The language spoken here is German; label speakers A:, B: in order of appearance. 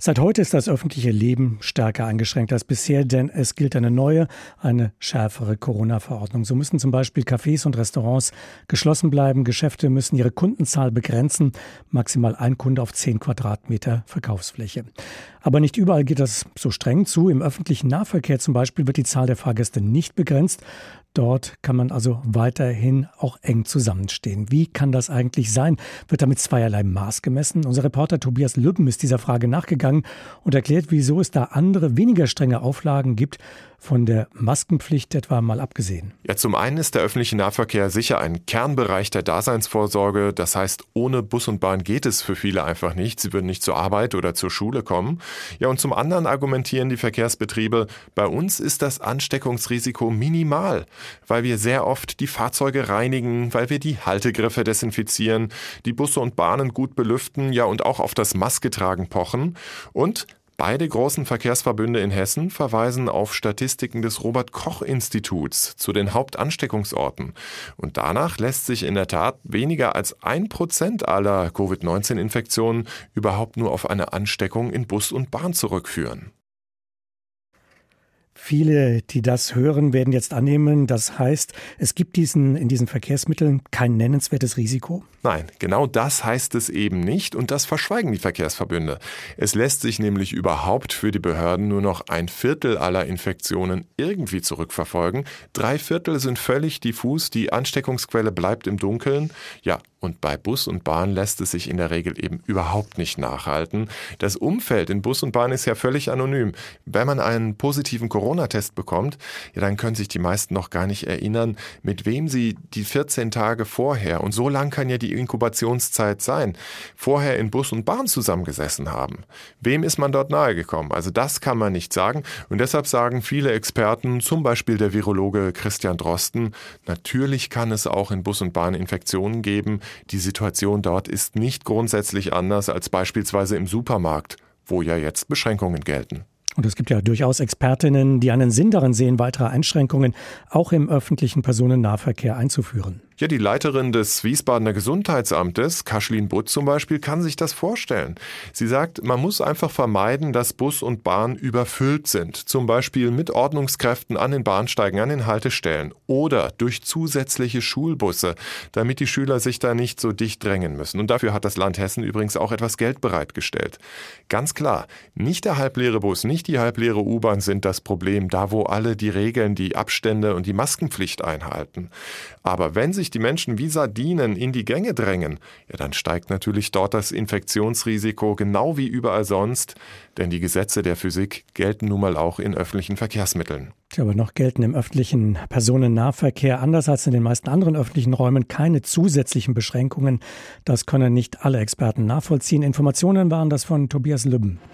A: Seit heute ist das öffentliche Leben stärker eingeschränkt als bisher, denn es gilt eine neue, eine schärfere Corona-Verordnung. So müssen zum Beispiel Cafés und Restaurants geschlossen bleiben. Geschäfte müssen ihre Kundenzahl begrenzen. Maximal ein Kunde auf zehn Quadratmeter Verkaufsfläche. Aber nicht überall geht das so streng zu. Im öffentlichen Nahverkehr zum Beispiel wird die Zahl der Fahrgäste nicht begrenzt. Dort kann man also weiterhin auch eng zusammenstehen. Wie kann das eigentlich sein? Wird damit zweierlei Maß gemessen? Unser Reporter Tobias Lübben ist dieser Frage nachgegangen und erklärt, wieso es da andere, weniger strenge Auflagen gibt, von der Maskenpflicht etwa mal abgesehen?
B: Ja, zum einen ist der öffentliche Nahverkehr sicher ein Kernbereich der Daseinsvorsorge. Das heißt, ohne Bus und Bahn geht es für viele einfach nicht. Sie würden nicht zur Arbeit oder zur Schule kommen. Ja, und zum anderen argumentieren die Verkehrsbetriebe, bei uns ist das Ansteckungsrisiko minimal, weil wir sehr oft die Fahrzeuge reinigen, weil wir die Haltegriffe desinfizieren, die Busse und Bahnen gut belüften, ja, und auch auf das Masketragen pochen und Beide großen Verkehrsverbünde in Hessen verweisen auf Statistiken des Robert Koch Instituts zu den Hauptansteckungsorten. Und danach lässt sich in der Tat weniger als ein Prozent aller Covid-19-Infektionen überhaupt nur auf eine Ansteckung in Bus und Bahn zurückführen.
A: Viele, die das hören, werden jetzt annehmen, das heißt, es gibt diesen, in diesen Verkehrsmitteln kein nennenswertes Risiko?
B: Nein, genau das heißt es eben nicht und das verschweigen die Verkehrsverbünde. Es lässt sich nämlich überhaupt für die Behörden nur noch ein Viertel aller Infektionen irgendwie zurückverfolgen. Drei Viertel sind völlig diffus, die Ansteckungsquelle bleibt im Dunkeln. Ja, und bei Bus und Bahn lässt es sich in der Regel eben überhaupt nicht nachhalten. Das Umfeld in Bus und Bahn ist ja völlig anonym. Wenn man einen positiven Corona-Test bekommt, ja, dann können sich die meisten noch gar nicht erinnern, mit wem sie die 14 Tage vorher, und so lang kann ja die Inkubationszeit sein, vorher in Bus und Bahn zusammengesessen haben. Wem ist man dort nahegekommen? Also das kann man nicht sagen. Und deshalb sagen viele Experten, zum Beispiel der Virologe Christian Drosten, natürlich kann es auch in Bus und Bahn Infektionen geben, die Situation dort ist nicht grundsätzlich anders als beispielsweise im Supermarkt, wo ja jetzt Beschränkungen gelten.
A: Und es gibt ja durchaus Expertinnen, die einen Sinn darin sehen, weitere Einschränkungen auch im öffentlichen Personennahverkehr einzuführen.
B: Ja, die Leiterin des Wiesbadener Gesundheitsamtes, Kaschlin Butt zum Beispiel, kann sich das vorstellen. Sie sagt, man muss einfach vermeiden, dass Bus und Bahn überfüllt sind. Zum Beispiel mit Ordnungskräften an den Bahnsteigen, an den Haltestellen oder durch zusätzliche Schulbusse, damit die Schüler sich da nicht so dicht drängen müssen. Und dafür hat das Land Hessen übrigens auch etwas Geld bereitgestellt. Ganz klar, nicht der halbleere Bus, nicht die halbleere U-Bahn sind das Problem, da wo alle die Regeln, die Abstände und die Maskenpflicht einhalten. Aber wenn sich die Menschen wie Sardinen in die Gänge drängen, ja, dann steigt natürlich dort das Infektionsrisiko genau wie überall sonst, denn die Gesetze der Physik gelten nun mal auch in öffentlichen Verkehrsmitteln.
A: Aber noch gelten im öffentlichen Personennahverkehr anders als in den meisten anderen öffentlichen Räumen keine zusätzlichen Beschränkungen. Das können nicht alle Experten nachvollziehen. Informationen waren das von Tobias Lübben.